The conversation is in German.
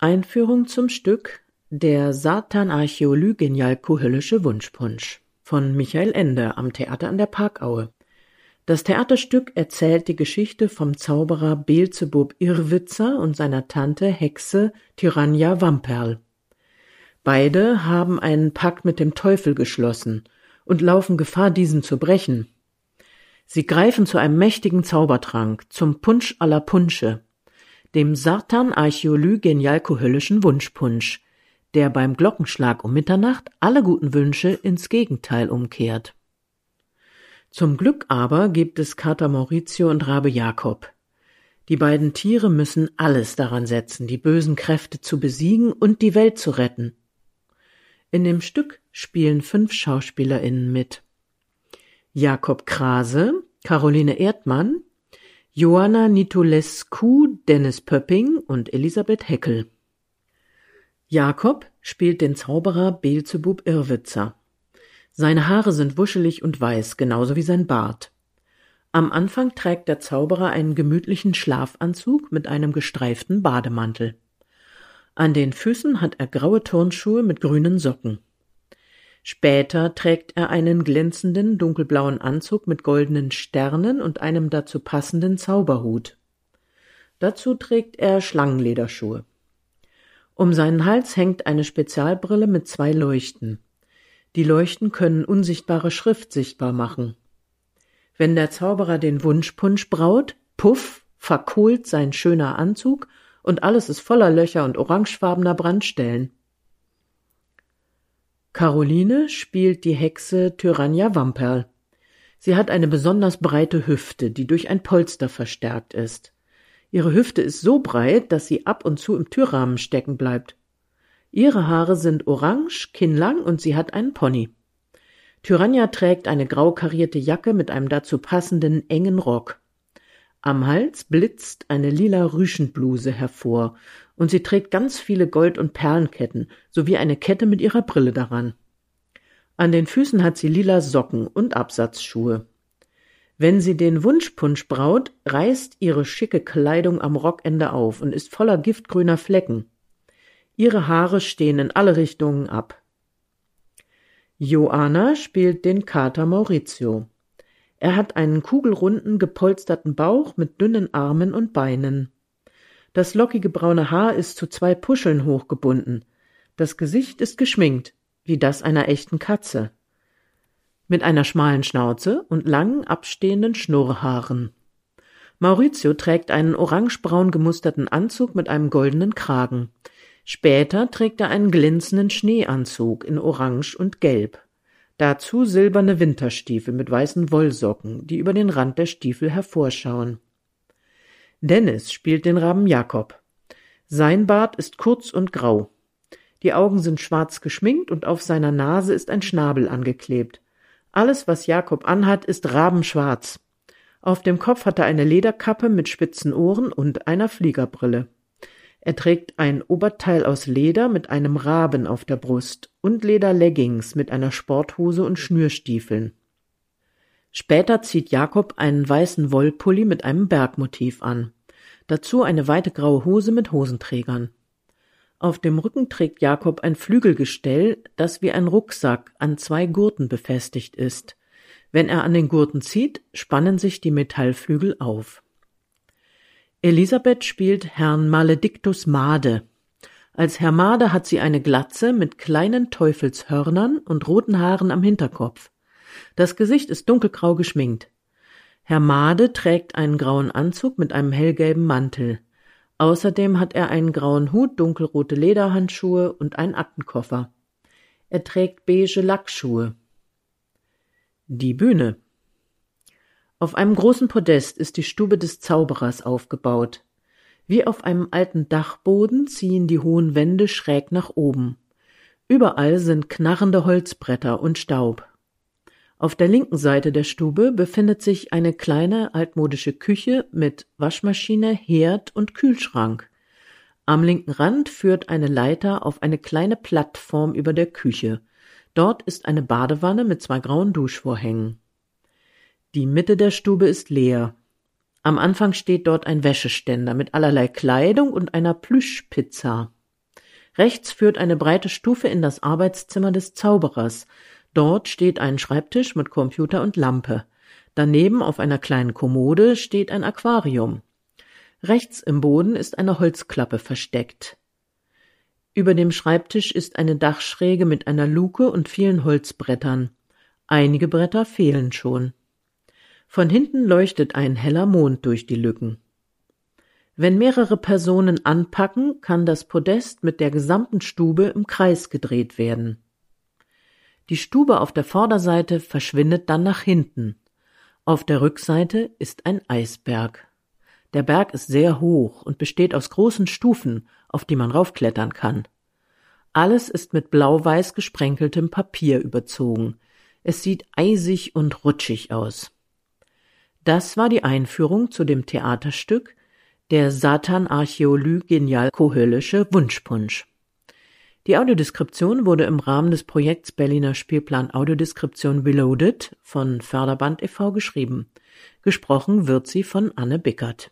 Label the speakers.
Speaker 1: Einführung zum Stück Der Satan-Archäolygenjalko-Höllische Wunschpunsch von Michael Ende am Theater an der Parkaue. Das Theaterstück erzählt die Geschichte vom Zauberer Beelzebub Irrwitzer und seiner Tante Hexe Tyrannja Wamperl. Beide haben einen Pakt mit dem Teufel geschlossen und laufen Gefahr, diesen zu brechen. Sie greifen zu einem mächtigen Zaubertrank, zum Punsch aller Punsche, dem Sartan Archäolygenjalko-Höllischen Wunschpunsch, der beim Glockenschlag um Mitternacht alle guten Wünsche ins Gegenteil umkehrt. Zum Glück aber gibt es Kater Maurizio und Rabe Jakob. Die beiden Tiere müssen alles daran setzen, die bösen Kräfte zu besiegen und die Welt zu retten. In dem Stück spielen fünf SchauspielerInnen mit. Jakob Krase, Caroline Erdmann, Joanna Nitolescu, Dennis Pöpping und Elisabeth Heckel. Jakob spielt den Zauberer Beelzebub Irrwitzer. Seine Haare sind wuschelig und weiß, genauso wie sein Bart. Am Anfang trägt der Zauberer einen gemütlichen Schlafanzug mit einem gestreiften Bademantel. An den Füßen hat er graue Turnschuhe mit grünen Socken. Später trägt er einen glänzenden dunkelblauen Anzug mit goldenen Sternen und einem dazu passenden Zauberhut. Dazu trägt er Schlangenlederschuhe. Um seinen Hals hängt eine Spezialbrille mit zwei Leuchten. Die Leuchten können unsichtbare Schrift sichtbar machen. Wenn der Zauberer den Wunschpunsch braut, puff, verkohlt sein schöner Anzug und alles ist voller Löcher und orangefarbener Brandstellen. Caroline spielt die Hexe Tyrannja Wamperl. Sie hat eine besonders breite Hüfte, die durch ein Polster verstärkt ist. Ihre Hüfte ist so breit, dass sie ab und zu im Türrahmen stecken bleibt. Ihre Haare sind orange, kinnlang und sie hat einen Pony. Tyrannja trägt eine grau karierte Jacke mit einem dazu passenden engen Rock. Am Hals blitzt eine lila Rüschenbluse hervor, und sie trägt ganz viele Gold- und Perlenketten sowie eine Kette mit ihrer Brille daran. An den Füßen hat sie lila Socken und Absatzschuhe. Wenn sie den Wunschpunsch braut, reißt ihre schicke Kleidung am Rockende auf und ist voller giftgrüner Flecken. Ihre Haare stehen in alle Richtungen ab. Joanna spielt den Kater Maurizio. Er hat einen kugelrunden, gepolsterten Bauch mit dünnen Armen und Beinen. Das lockige braune Haar ist zu zwei Puscheln hochgebunden. Das Gesicht ist geschminkt, wie das einer echten Katze. Mit einer schmalen Schnauze und langen, abstehenden Schnurrhaaren. Maurizio trägt einen orangebraun gemusterten Anzug mit einem goldenen Kragen. Später trägt er einen glänzenden Schneeanzug in Orange und Gelb. Dazu silberne Winterstiefel mit weißen Wollsocken, die über den Rand der Stiefel hervorschauen. Dennis spielt den Raben Jakob. Sein Bart ist kurz und grau. Die Augen sind schwarz geschminkt und auf seiner Nase ist ein Schnabel angeklebt. Alles, was Jakob anhat, ist rabenschwarz. Auf dem Kopf hat er eine Lederkappe mit spitzen Ohren und einer Fliegerbrille. Er trägt ein Oberteil aus Leder mit einem Raben auf der Brust und Lederleggings mit einer Sporthose und Schnürstiefeln. Später zieht Jakob einen weißen Wollpulli mit einem Bergmotiv an. Dazu eine weite graue Hose mit Hosenträgern. Auf dem Rücken trägt Jakob ein Flügelgestell, das wie ein Rucksack an zwei Gurten befestigt ist. Wenn er an den Gurten zieht, spannen sich die Metallflügel auf. Elisabeth spielt Herrn Maledictus Made. Als Herr Made hat sie eine Glatze mit kleinen Teufelshörnern und roten Haaren am Hinterkopf. Das Gesicht ist dunkelgrau geschminkt. Herr Made trägt einen grauen Anzug mit einem hellgelben Mantel. Außerdem hat er einen grauen Hut, dunkelrote Lederhandschuhe und einen Aktenkoffer. Er trägt beige Lackschuhe. Die Bühne. Auf einem großen Podest ist die Stube des Zauberers aufgebaut. Wie auf einem alten Dachboden ziehen die hohen Wände schräg nach oben. Überall sind knarrende Holzbretter und Staub. Auf der linken Seite der Stube befindet sich eine kleine altmodische Küche mit Waschmaschine, Herd und Kühlschrank. Am linken Rand führt eine Leiter auf eine kleine Plattform über der Küche. Dort ist eine Badewanne mit zwei grauen Duschvorhängen. Die Mitte der Stube ist leer. Am Anfang steht dort ein Wäscheständer mit allerlei Kleidung und einer Plüschpizza. Rechts führt eine breite Stufe in das Arbeitszimmer des Zauberers. Dort steht ein Schreibtisch mit Computer und Lampe. Daneben auf einer kleinen Kommode steht ein Aquarium. Rechts im Boden ist eine Holzklappe versteckt. Über dem Schreibtisch ist eine Dachschräge mit einer Luke und vielen Holzbrettern. Einige Bretter fehlen schon. Von hinten leuchtet ein heller Mond durch die Lücken. Wenn mehrere Personen anpacken, kann das Podest mit der gesamten Stube im Kreis gedreht werden. Die Stube auf der Vorderseite verschwindet dann nach hinten. Auf der Rückseite ist ein Eisberg. Der Berg ist sehr hoch und besteht aus großen Stufen, auf die man raufklettern kann. Alles ist mit blau-weiß gesprenkeltem Papier überzogen. Es sieht eisig und rutschig aus. Das war die Einführung zu dem Theaterstück der Satan-Archäolü-Genial-Kohöllische Wunschpunsch. Die Audiodeskription wurde im Rahmen des Projekts Berliner Spielplan Audiodeskription Reloaded von Förderband e.V. geschrieben. Gesprochen wird sie von Anne Bickert